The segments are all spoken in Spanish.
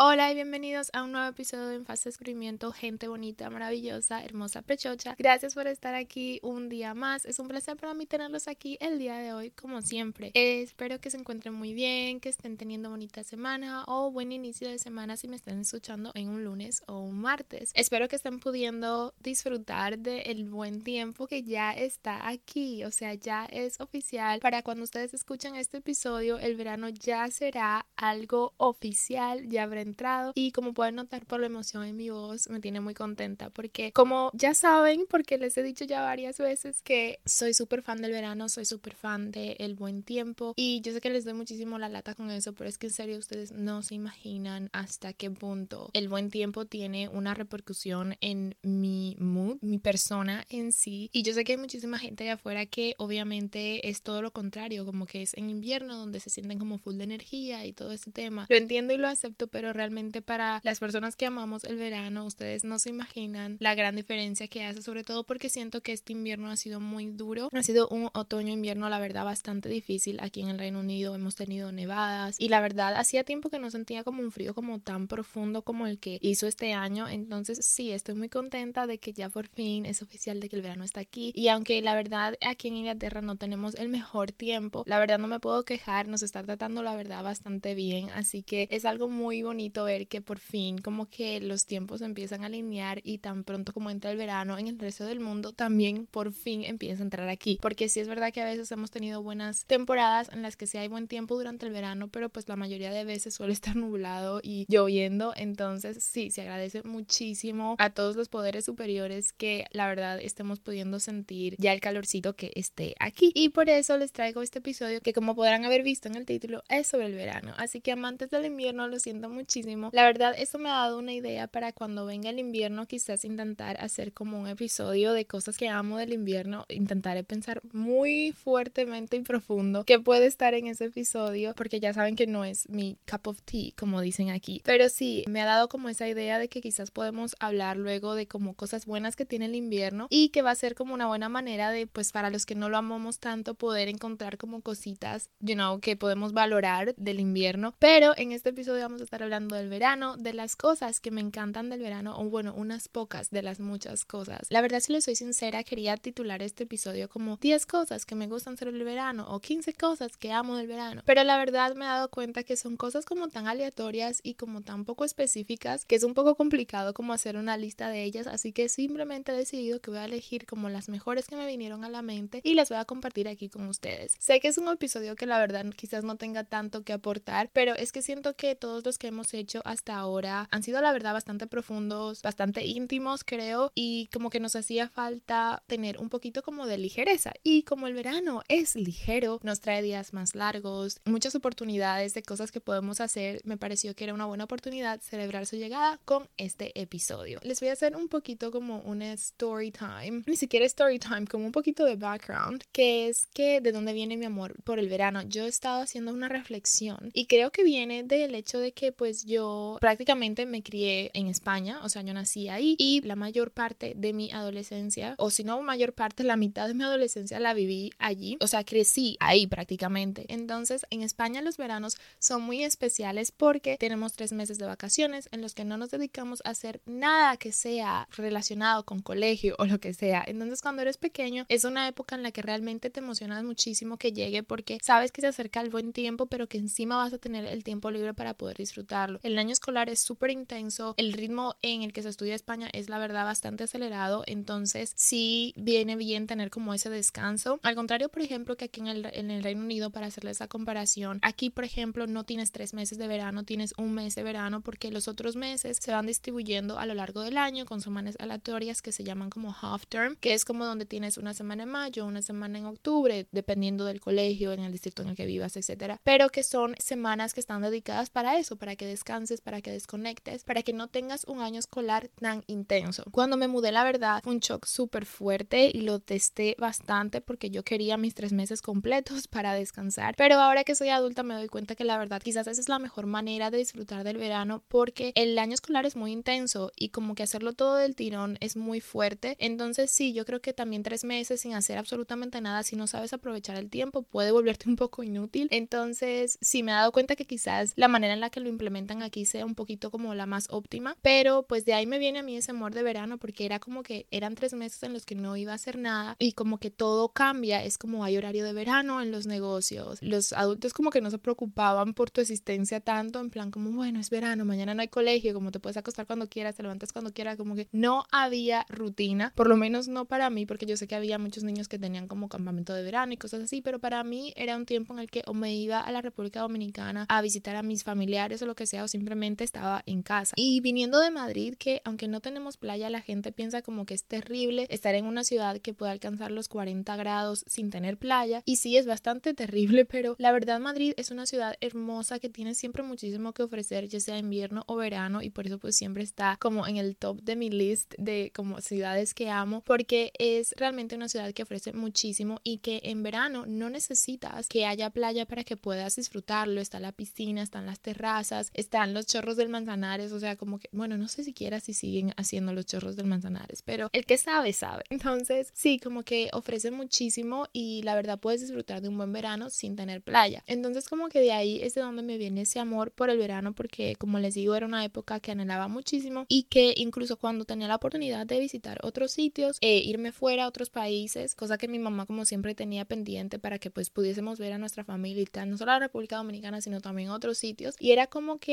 Hola y bienvenidos a un nuevo episodio de En Fase de Descubrimiento, gente bonita, maravillosa, hermosa, pechocha. Gracias por estar aquí un día más. Es un placer para mí tenerlos aquí el día de hoy, como siempre. espero que se encuentren muy bien, que estén teniendo bonita semana o buen inicio de semana si me están escuchando en un lunes o un martes. Espero que estén pudiendo disfrutar del buen tiempo que ya está aquí, o sea, ya es oficial. Para cuando ustedes escuchen este episodio, el verano ya será algo oficial, ya habrá entrado y como pueden notar por la emoción en mi voz me tiene muy contenta porque como ya saben porque les he dicho ya varias veces que soy súper fan del verano, soy súper fan del buen tiempo y yo sé que les doy muchísimo la lata con eso pero es que en serio ustedes no se imaginan hasta qué punto el buen tiempo tiene una repercusión en mi mood, mi persona en sí. Y yo sé que hay muchísima gente de afuera que obviamente es todo lo contrario como que es en invierno donde se sienten como full de energía y todo ese tema. Lo entiendo y lo acepto pero realmente para las personas que amamos el verano, ustedes no se imaginan la gran diferencia que hace, sobre todo porque siento que este invierno ha sido muy duro. Ha sido un otoño-invierno, la verdad, bastante difícil. Aquí en el Reino Unido hemos tenido nevadas y la verdad, hacía tiempo que no sentía como un frío como tan profundo como el que hizo este año. Entonces, sí, estoy muy contenta de que ya por fin es oficial de que el verano está aquí. Y aunque la verdad aquí en Inglaterra no tenemos el mejor tiempo, la verdad no me puedo quejar, nos está tratando la verdad bastante bien. Así que es algo muy bonito ver que por fin como que los tiempos empiezan a alinear y tan pronto como entra el verano en el resto del mundo también por fin empieza a entrar aquí. Porque sí es verdad que a veces hemos tenido buenas temporadas en las que sí hay buen tiempo durante el verano, pero pues la mayoría de veces suele estar nublado y lloviendo. Entonces sí, se agradece muchísimo a todos los poderes superiores que la verdad estemos pudiendo sentir ya el calorcito que esté aquí. Y por eso les traigo este episodio que como podrán haber visto en el título es sobre el verano. Así que amantes del invierno lo siento muchísimo la verdad, eso me ha dado una idea para cuando venga el invierno, quizás intentar hacer como un episodio de cosas que amo del invierno. Intentaré pensar muy fuertemente y profundo que puede estar en ese episodio, porque ya saben que no es mi cup of tea, como dicen aquí. Pero sí, me ha dado como esa idea de que quizás podemos hablar luego de como cosas buenas que tiene el invierno y que va a ser como una buena manera de, pues para los que no lo amamos tanto, poder encontrar como cositas, you know, que podemos valorar del invierno. Pero en este episodio vamos a estar hablando del verano, de las cosas que me encantan del verano, o bueno, unas pocas de las muchas cosas. La verdad, si les soy sincera, quería titular este episodio como 10 cosas que me gustan sobre el verano o 15 cosas que amo del verano. Pero la verdad me he dado cuenta que son cosas como tan aleatorias y como tan poco específicas que es un poco complicado como hacer una lista de ellas, así que simplemente he decidido que voy a elegir como las mejores que me vinieron a la mente y las voy a compartir aquí con ustedes. Sé que es un episodio que la verdad quizás no tenga tanto que aportar, pero es que siento que todos los que hemos hecho hasta ahora han sido la verdad bastante profundos, bastante íntimos creo y como que nos hacía falta tener un poquito como de ligereza y como el verano es ligero, nos trae días más largos, muchas oportunidades de cosas que podemos hacer, me pareció que era una buena oportunidad celebrar su llegada con este episodio. Les voy a hacer un poquito como una story time, ni siquiera story time, como un poquito de background, que es que de dónde viene mi amor por el verano. Yo he estado haciendo una reflexión y creo que viene del hecho de que pues yo prácticamente me crié en España, o sea, yo nací ahí y la mayor parte de mi adolescencia, o si no mayor parte, la mitad de mi adolescencia la viví allí, o sea, crecí ahí prácticamente. Entonces, en España los veranos son muy especiales porque tenemos tres meses de vacaciones en los que no nos dedicamos a hacer nada que sea relacionado con colegio o lo que sea. Entonces, cuando eres pequeño, es una época en la que realmente te emocionas muchísimo que llegue porque sabes que se acerca el buen tiempo, pero que encima vas a tener el tiempo libre para poder disfrutar El año escolar es súper intenso, el ritmo en el que se estudia España es la verdad bastante acelerado, entonces sí viene bien tener como ese descanso. Al contrario, por ejemplo, que aquí en el, en el Reino Unido, para hacerle esa comparación, aquí, por ejemplo, no tienes tres meses de verano, tienes un mes de verano porque los otros meses se van distribuyendo a lo largo del año con semanas aleatorias que se llaman como half term, que es como donde tienes una semana en mayo, una semana en octubre, dependiendo del colegio, en el distrito en el que vivas, etcétera, pero que son semanas que están dedicadas para eso, para que descanses, para que desconectes, para que no tengas un año escolar tan intenso. Cuando me mudé, la verdad, fue un shock súper fuerte y lo testé bastante porque yo quería mis tres meses completos para descansar, pero ahora que soy adulta me doy cuenta que la verdad quizás esa es la mejor manera de disfrutar del verano porque el año escolar es muy intenso y como que hacerlo todo del tirón es muy fuerte. Entonces sí, yo creo que también tres meses sin hacer absolutamente nada, si no sabes aprovechar el tiempo, puede volverte un poco inútil. Entonces sí, me he dado cuenta que quizás la manera en la que lo implementan aquí sea un poquito como la más óptima, pero pues de ahí me viene a mí ese amor de verano porque era como que eran tres meses en los que no iba a hacer nada y como que todo cambia, es como hay horario de verano en los negocios, los adultos como que no se preocupaban por tu existencia tanto, en plan como bueno, es verano, mañana no hay colegio, como te puedes acostar cuando quieras, te levantas cuando quieras, como que no había rutina, por lo menos no para mí, porque yo sé que había muchos niños que tenían como campamento de verano y cosas así, pero para mí era un tiempo en el que o me iba a la República Dominicana a visitar a mis familiares o lo que sea, o simplemente estaba en casa. Y viniendo de Madrid, que aunque no tenemos playa, la gente piensa como que es terrible estar en una ciudad que puede alcanzar los 40 grados sin tener playa, y sí es bastante terrible, pero la verdad Madrid es una ciudad hermosa que tiene siempre muchísimo que ofrecer, ya sea invierno o verano, y por eso pues siempre está como en el top de mi list de como ciudades que amo, porque es realmente una ciudad que ofrece muchísimo y que en verano no necesitas que haya playa para que puedas disfrutarlo, está la piscina, están las terrazas, están los chorros del Manzanares, o sea, como que, bueno, no sé siquiera si siguen haciendo los chorros del Manzanares, pero el que sabe, sabe. Entonces, sí, como que ofrece muchísimo y la verdad puedes disfrutar de un buen verano sin tener playa. Entonces, como que de ahí es de donde me viene ese amor por el verano, porque como les digo, era una época que anhelaba muchísimo y que incluso cuando tenía la oportunidad de visitar otros sitios e irme fuera a otros países, cosa que mi mamá como siempre tenía pendiente para que pues pudiésemos ver a nuestra familia y tal, no solo la República Dominicana, sino también otros sitios. Y era como que,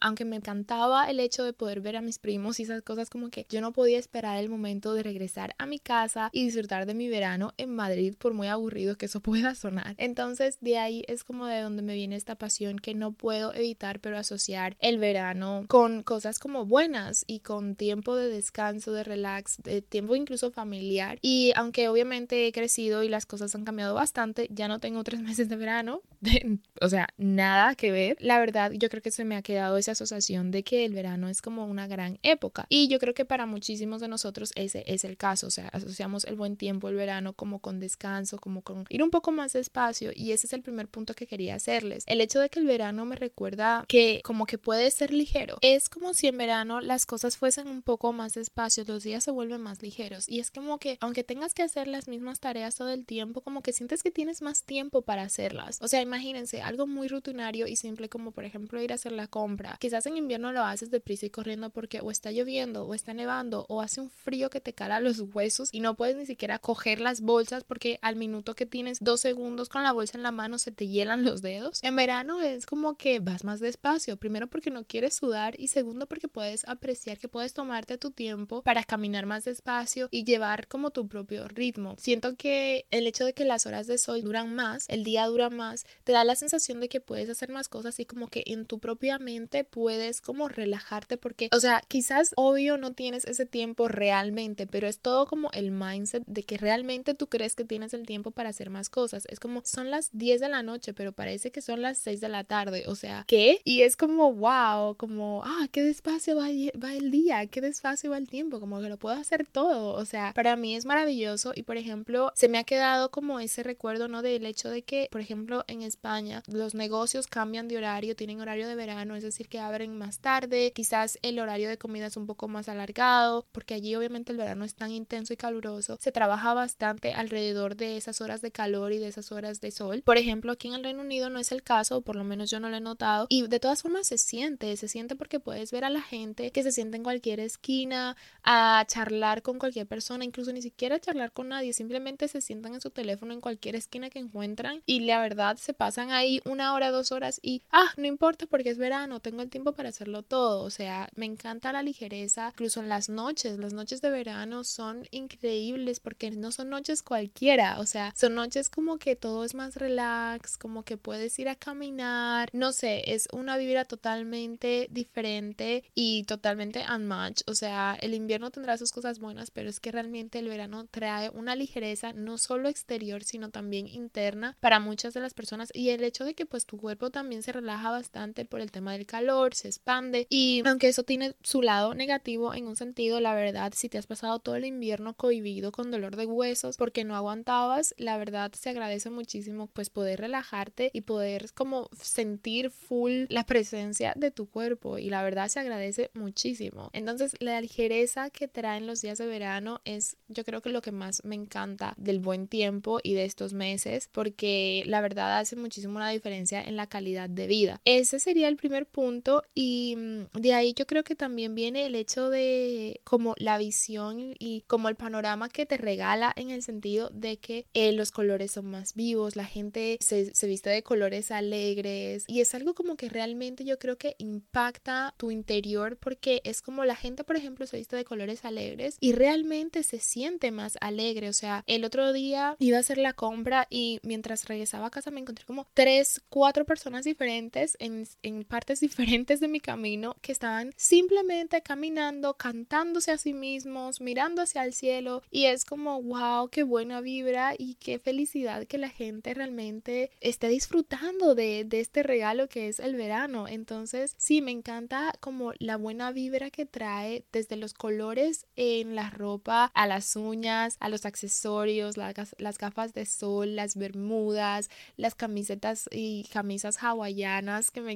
aunque me encantaba el hecho de poder ver a mis primos y esas cosas, como que yo no podía esperar el momento de regresar a mi casa y disfrutar de mi verano en Madrid, por muy aburrido que eso pueda sonar. Entonces, de ahí es como de donde me viene esta pasión que no puedo evitar, pero asociar el verano con cosas como buenas y con tiempo de descanso, de relax, de tiempo incluso familiar. Y aunque obviamente he crecido y las cosas han cambiado bastante, ya no tengo tres meses de verano, o sea, nada que ver. La verdad, yo creo que se me ha quedado esa asociación de que el verano es como una gran época. Y yo creo que para muchísimos de nosotros ese es el caso. O sea, asociamos el buen tiempo, el verano, como con descanso, como con ir un poco más despacio. Y ese es el primer punto que quería hacerles. El hecho de que el verano me recuerda que como que puede ser ligero. Es como si en verano las cosas fuesen un poco más despacio, los días se vuelven más ligeros. Y es como que aunque tengas que hacer las mismas tareas todo el tiempo, como que sientes que tienes más tiempo para hacerlas. O sea, imagínense algo muy rutinario y simple como por ejemplo ir a hacer compra. Quizás en invierno lo haces deprisa y corriendo porque o está lloviendo o está nevando o hace un frío que te cala los huesos y no puedes ni siquiera coger las bolsas porque al minuto que tienes dos segundos con la bolsa en la mano se te hielan los dedos. En verano es como que vas más despacio. Primero porque no quieres sudar y segundo porque puedes apreciar que puedes tomarte tu tiempo para caminar más despacio y llevar como tu propio ritmo. Siento que el hecho de que las horas de sol duran más, el día dura más, te da la sensación de que puedes hacer más cosas y como que en tu propia mente puedes como relajarte porque, o sea, quizás obvio no tienes ese tiempo realmente, pero es todo como el mindset de que realmente tú crees que tienes el tiempo para hacer más cosas. Es como son las 10 de la noche, pero parece que son las 6 de la tarde, o sea, ¿qué? Y es como, wow, como, ah, qué despacio va, va el día, qué despacio va el tiempo, como que lo puedo hacer todo, o sea, para mí es maravilloso y por ejemplo, se me ha quedado como ese recuerdo, ¿no? Del hecho de que, por ejemplo, en España los negocios cambian de horario, tienen horario de verano, es decir, que abren más tarde, quizás el horario de comida es un poco más alargado, porque allí obviamente el verano es tan intenso y caluroso, se trabaja bastante alrededor de esas horas de calor y de esas horas de sol. Por ejemplo, aquí en el Reino Unido no es el caso, por lo menos yo no lo he notado, y de todas formas se siente, se siente porque puedes ver a la gente que se siente en cualquier esquina a charlar con cualquier persona, incluso ni siquiera charlar con nadie, simplemente se sientan en su teléfono en cualquier esquina que encuentran y la verdad se pasan ahí una hora, dos horas y, ah, no importa porque es verano verano, tengo el tiempo para hacerlo todo, o sea, me encanta la ligereza, incluso en las noches, las noches de verano son increíbles porque no son noches cualquiera, o sea, son noches como que todo es más relax, como que puedes ir a caminar, no sé, es una vibra totalmente diferente y totalmente unmatched, o sea, el invierno tendrá sus cosas buenas, pero es que realmente el verano trae una ligereza no solo exterior, sino también interna para muchas de las personas y el hecho de que pues tu cuerpo también se relaja bastante por el tema del calor, se expande y aunque eso tiene su lado negativo en un sentido, la verdad, si te has pasado todo el invierno cohibido con dolor de huesos porque no aguantabas, la verdad se agradece muchísimo pues poder relajarte y poder como sentir full la presencia de tu cuerpo y la verdad se agradece muchísimo. Entonces la ligereza que traen los días de verano es yo creo que lo que más me encanta del buen tiempo y de estos meses porque la verdad hace muchísimo una diferencia en la calidad de vida. Ese sería el primer punto y mm, de ahí yo creo que también viene el hecho de como la visión y como el panorama que te regala en el sentido de que eh, los colores son más vivos, la gente se, se viste de colores alegres y es algo como que realmente yo creo que impacta tu interior porque es como la gente por ejemplo se viste de colores alegres y realmente se siente más alegre, o sea, el otro día iba a hacer la compra y mientras regresaba a casa me encontré como tres, cuatro personas diferentes en, en partes diferentes de mi camino que estaban simplemente caminando, cantándose a sí mismos, mirando hacia el cielo y es como, wow, qué buena vibra y qué felicidad que la gente realmente esté disfrutando de, este regalo que es el verano. Entonces, sí, me encanta como la buena vibra que trae desde los colores en la ropa, a las uñas, a los accesorios, las gafas de sol, las bermudas, las camisetas y camisas hawaianas que me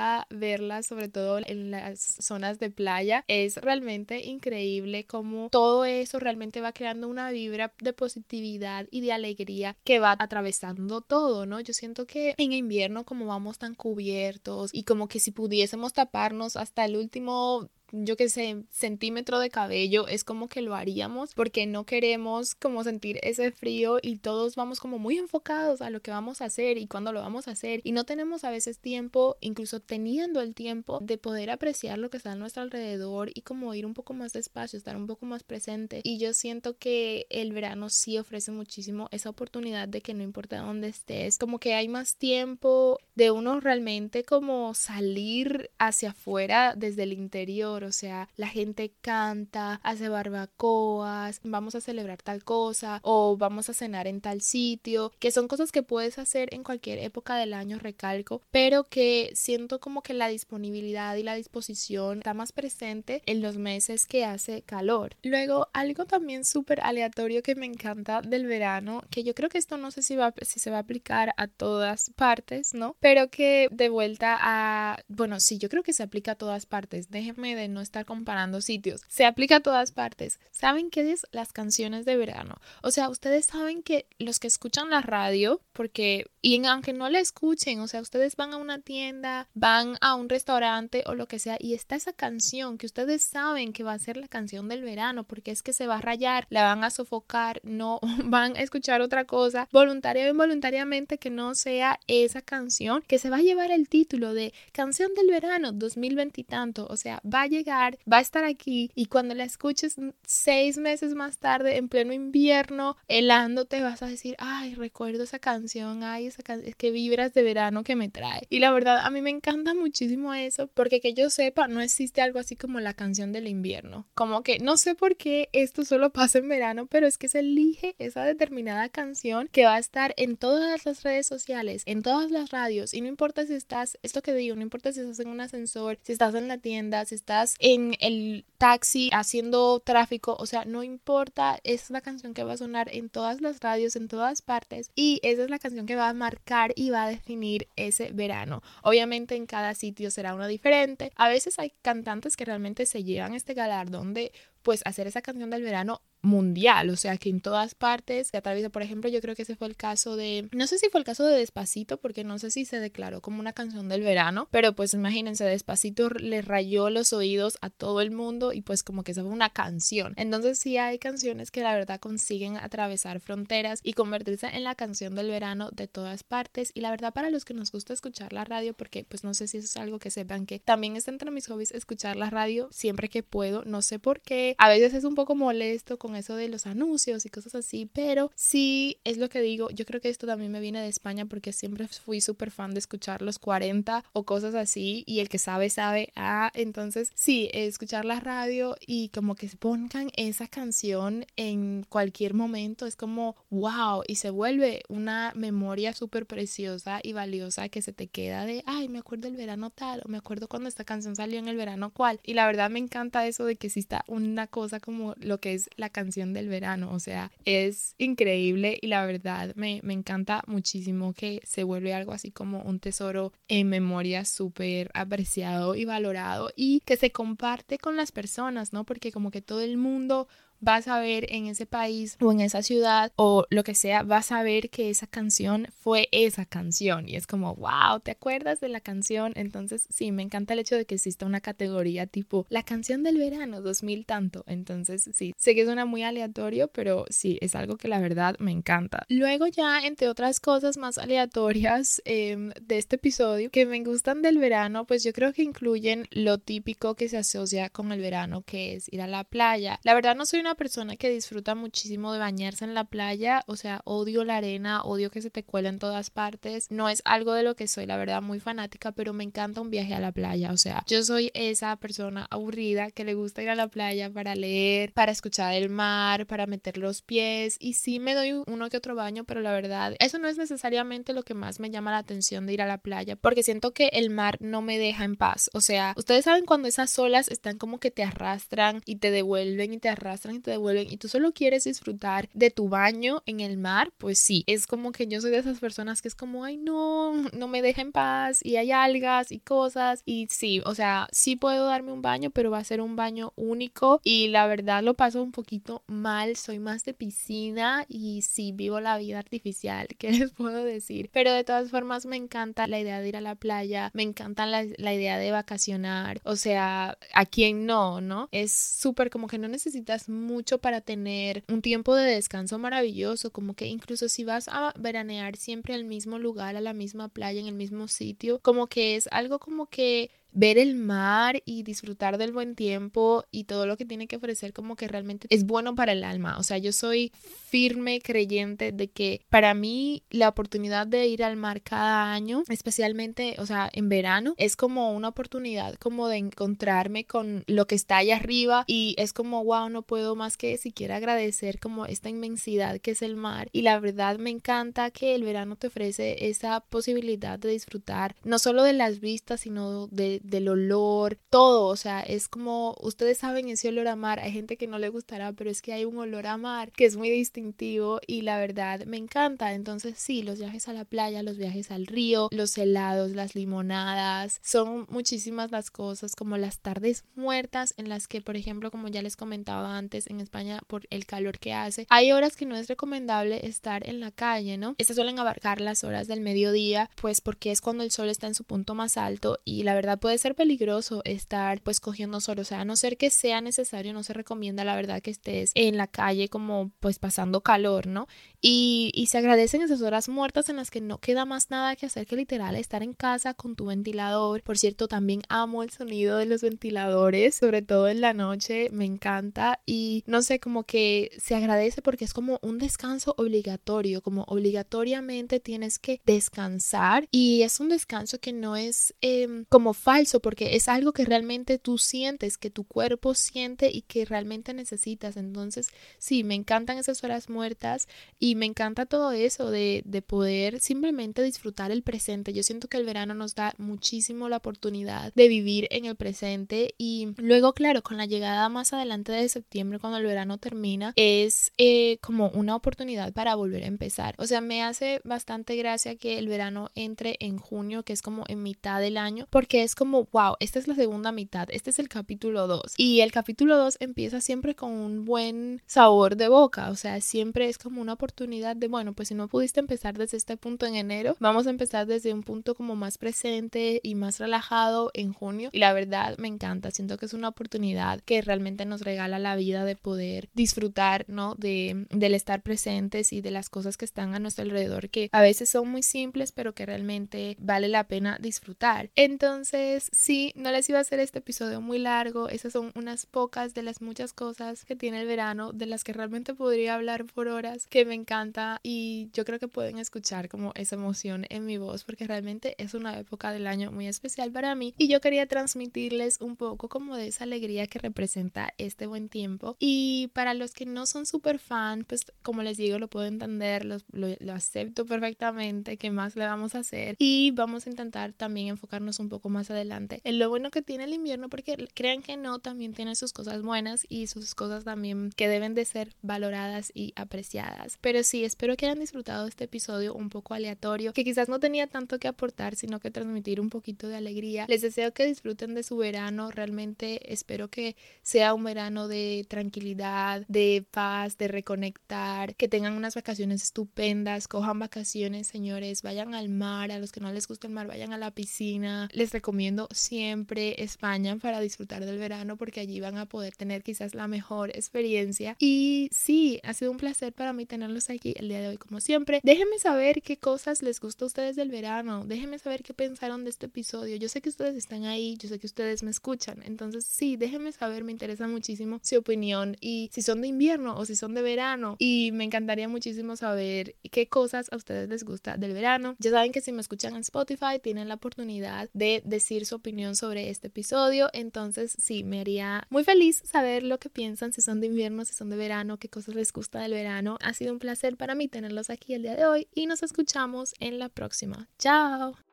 encanta verlas, sobre todo en las zonas de playa. Es realmente increíble cómo todo eso realmente va creando una vibra de positividad y de alegría que va atravesando todo, ¿no? Yo siento que en invierno como vamos tan cubiertos y como que si pudiésemos taparnos hasta el último yo que sé, centímetro de cabello, es como que lo haríamos porque no queremos como sentir ese frío y todos vamos como muy enfocados a lo que vamos a hacer y cuándo lo vamos a hacer. Y no tenemos a veces tiempo, incluso teniendo el tiempo de poder apreciar lo que está a nuestro alrededor y como ir un poco más despacio, estar un poco más presente. Y yo siento que el verano sí ofrece muchísimo esa oportunidad de que no importa dónde estés, como que hay más tiempo de uno realmente como salir hacia afuera desde el interior o sea, la gente canta, hace barbacoas, vamos a celebrar tal cosa o vamos a cenar en tal sitio, que son cosas que puedes hacer en cualquier época del año, recalco, pero que siento como que la disponibilidad y la disposición está más presente en los meses que hace calor. Luego, algo también súper aleatorio que me encanta del verano, que yo creo que esto no sé si, va, si se va a aplicar a todas partes, ¿no? Pero que de vuelta a, bueno, sí, yo creo que se aplica a todas partes. Déjenme de no estar comparando sitios. Se aplica a todas partes. ¿Saben qué es las canciones de verano? O sea, ustedes saben que los que escuchan la radio, porque, y aunque no la escuchen, o sea, ustedes van a una tienda, van a un restaurante o lo que sea, y está esa canción que ustedes saben que va a ser la canción del verano, porque es que se va a rayar, la van a sofocar, no van a escuchar otra cosa, voluntaria o involuntariamente que no sea esa canción que se va a llevar el título de canción del verano 2020 y tanto, o sea, va a llegar, va a estar aquí y cuando la escuches seis meses más tarde, en pleno invierno, helándote, vas a decir, ay, recuerdo esa canción, ay, esa canción, que vibras de verano que me trae. Y la verdad, a mí me encanta muchísimo eso, porque que yo sepa, no existe algo así como la canción del invierno. Como que no sé por qué esto solo pasa en verano, pero es que se elige esa determinada canción que va a estar en todas las redes sociales, en todas las radios, y no importa si estás, esto que digo, no importa si estás en un ascensor, si estás en la tienda, si estás en el taxi haciendo tráfico, o sea, no importa, es la canción que va a sonar en todas las radios, en todas partes y esa es la canción que va a marcar y va a definir ese verano. Obviamente en cada sitio será uno diferente. A veces hay cantantes que realmente se llevan este galardón de pues hacer esa canción del verano mundial, o sea que en todas partes se atraviesa, por ejemplo, yo creo que ese fue el caso de, no sé si fue el caso de Despacito, porque no sé si se declaró como una canción del verano, pero pues imagínense, Despacito le rayó los oídos a todo el mundo y pues como que esa fue una canción. Entonces sí hay canciones que la verdad consiguen atravesar fronteras y convertirse en la canción del verano de todas partes y la verdad para los que nos gusta escuchar la radio, porque pues no sé si eso es algo que sepan que también está entre mis hobbies escuchar la radio siempre que puedo, no sé por qué, a veces es un poco molesto con eso de los anuncios y cosas así, pero sí es lo que digo, yo creo que esto también me viene de España porque siempre fui súper fan de escuchar los 40 o cosas así y el que sabe sabe, ah, entonces sí, escuchar la radio y como que pongan esa canción en cualquier momento es como wow y se vuelve una memoria súper preciosa y valiosa que se te queda de, ay, me acuerdo el verano tal o me acuerdo cuando esta canción salió en el verano cual y la verdad me encanta eso de que exista una cosa como lo que es la canción del verano, o sea, es increíble y la verdad me, me encanta muchísimo que se vuelve algo así como un tesoro en memoria súper apreciado y valorado y que se comparte con las personas, ¿no? Porque como que todo el mundo vas a ver en ese país o en esa ciudad o lo que sea, vas a ver que esa canción fue esa canción y es como, wow, ¿te acuerdas de la canción? Entonces, sí, me encanta el hecho de que exista una categoría tipo la canción del verano 2000 tanto. Entonces, sí, sé que suena muy aleatorio, pero sí, es algo que la verdad me encanta. Luego ya, entre otras cosas más aleatorias em, de este episodio que me gustan del verano, pues yo creo que incluyen lo típico que se asocia con el verano, que es ir a la playa. La verdad no soy una persona que disfruta muchísimo de bañarse en la playa, o sea, odio la arena, odio que se te cuela en todas partes. No es algo de lo que soy, la verdad, muy fanática, pero me encanta un viaje a la playa, o sea, yo soy esa persona aburrida que le gusta ir a la playa para leer, para escuchar el mar, para meter los pies y sí me doy uno que otro baño, pero la verdad, eso no es necesariamente lo que más me llama la atención de ir a la playa, porque siento que el mar no me deja en paz, o sea, ustedes saben cuando esas olas están como que te arrastran y te devuelven y te arrastran te devuelven y tú solo quieres disfrutar de tu baño en el mar, pues sí, es como que yo soy de esas personas que es como, ay no, no me deja en paz y hay algas y cosas y sí, o sea, sí puedo darme un baño, pero va a ser un baño único y la verdad lo paso un poquito mal, soy más de piscina y sí vivo la vida artificial, ¿qué les puedo decir? Pero de todas formas me encanta la idea de ir a la playa, me encanta la, la idea de vacacionar, o sea, a quien no, ¿no? Es súper como que no necesitas mucho para tener un tiempo de descanso maravilloso, como que incluso si vas a veranear siempre al mismo lugar, a la misma playa, en el mismo sitio, como que es algo como que ver el mar y disfrutar del buen tiempo y todo lo que tiene que ofrecer como que realmente es bueno para el alma. O sea, yo soy firme creyente de que para mí la oportunidad de ir al mar cada año, especialmente, o sea, en verano, es como una oportunidad como de encontrarme con lo que está allá arriba y es como, wow, no puedo más que siquiera agradecer como esta inmensidad que es el mar. Y la verdad me encanta que el verano te ofrece esa posibilidad de disfrutar no solo de las vistas, sino de del olor, todo, o sea, es como, ustedes saben ese olor a mar, hay gente que no le gustará, pero es que hay un olor a mar que es muy distintivo y la verdad me encanta, entonces sí, los viajes a la playa, los viajes al río, los helados, las limonadas, son muchísimas las cosas como las tardes muertas en las que, por ejemplo, como ya les comentaba antes, en España por el calor que hace, hay horas que no es recomendable estar en la calle, ¿no? Estas suelen abarcar las horas del mediodía, pues porque es cuando el sol está en su punto más alto y la verdad puede ser peligroso estar pues cogiendo sol, o sea, a no ser que sea necesario, no se recomienda la verdad que estés en la calle como pues pasando calor, ¿no? Y, y se agradecen esas horas muertas en las que no queda más nada que hacer que literal estar en casa con tu ventilador. Por cierto, también amo el sonido de los ventiladores, sobre todo en la noche, me encanta y no sé, como que se agradece porque es como un descanso obligatorio, como obligatoriamente tienes que descansar y es un descanso que no es eh, como porque es algo que realmente tú sientes, que tu cuerpo siente y que realmente necesitas. Entonces, sí, me encantan esas horas muertas y me encanta todo eso de, de poder simplemente disfrutar el presente. Yo siento que el verano nos da muchísimo la oportunidad de vivir en el presente y luego, claro, con la llegada más adelante de septiembre, cuando el verano termina, es eh, como una oportunidad para volver a empezar. O sea, me hace bastante gracia que el verano entre en junio, que es como en mitad del año, porque es como wow, esta es la segunda mitad, este es el capítulo 2. Y el capítulo 2 empieza siempre con un buen sabor de boca, o sea, siempre es como una oportunidad de, bueno, pues si no pudiste empezar desde este punto en enero, vamos a empezar desde un punto como más presente y más relajado en junio. Y la verdad me encanta, siento que es una oportunidad que realmente nos regala la vida de poder disfrutar, ¿no? De, del estar presentes y de las cosas que están a nuestro alrededor, que a veces son muy simples, pero que realmente vale la pena disfrutar. Entonces, sí, no les iba a hacer este episodio muy largo, esas son unas pocas de las muchas cosas que tiene el verano, de las que realmente podría hablar por horas, que me encanta y yo creo que pueden escuchar como esa emoción en mi voz, porque realmente es una época del año muy especial para mí y yo quería transmitirles un poco como de esa alegría que representa este buen tiempo. Y para los que no son súper fan, pues como les digo, lo puedo entender, lo, lo, acepto perfectamente, ¿qué más le vamos a hacer? Y vamos a intentar también enfocarnos un poco más adelante en lo bueno que tiene el invierno, porque crean que no, también tiene sus cosas buenas y sus cosas también que deben de ser valoradas y apreciadas. Pero sí, espero que hayan disfrutado este episodio un poco aleatorio, que quizás no tenía tanto que aportar, sino que transmitir un poquito de alegría. Les deseo que disfruten de su verano, realmente espero que sea un verano de tranquilidad, de paz, de reconectar, que tengan unas vacaciones estupendas, cojan vacaciones, señores, vayan al mar, a los que no les gusta el mar, vayan a la piscina. Les recomiendo siempre España para disfrutar del verano porque allí van a poder tener quizás la mejor experiencia. Y sí, ha sido un placer para mí tenerlos aquí el día de hoy como siempre. Déjenme saber qué cosas les gusta a ustedes del verano, déjenme saber qué pensaron de este episodio. Yo sé que ustedes están ahí, yo sé que ustedes me escuchan, entonces sí, déjenme saber, me interesa muchísimo su opinión y si son de invierno o si son de verano y me encantaría muchísimo saber qué cosas a ustedes les gusta del verano. Ya saben que si me escuchan en Spotify tienen la oportunidad de decir su opinión sobre este episodio, entonces sí, me haría muy feliz saber lo que piensan, si son de invierno, si son de verano, qué cosas les gusta del verano. Ha sido un placer para mí tenerlos aquí el día de hoy y nos escuchamos en la próxima. Chao.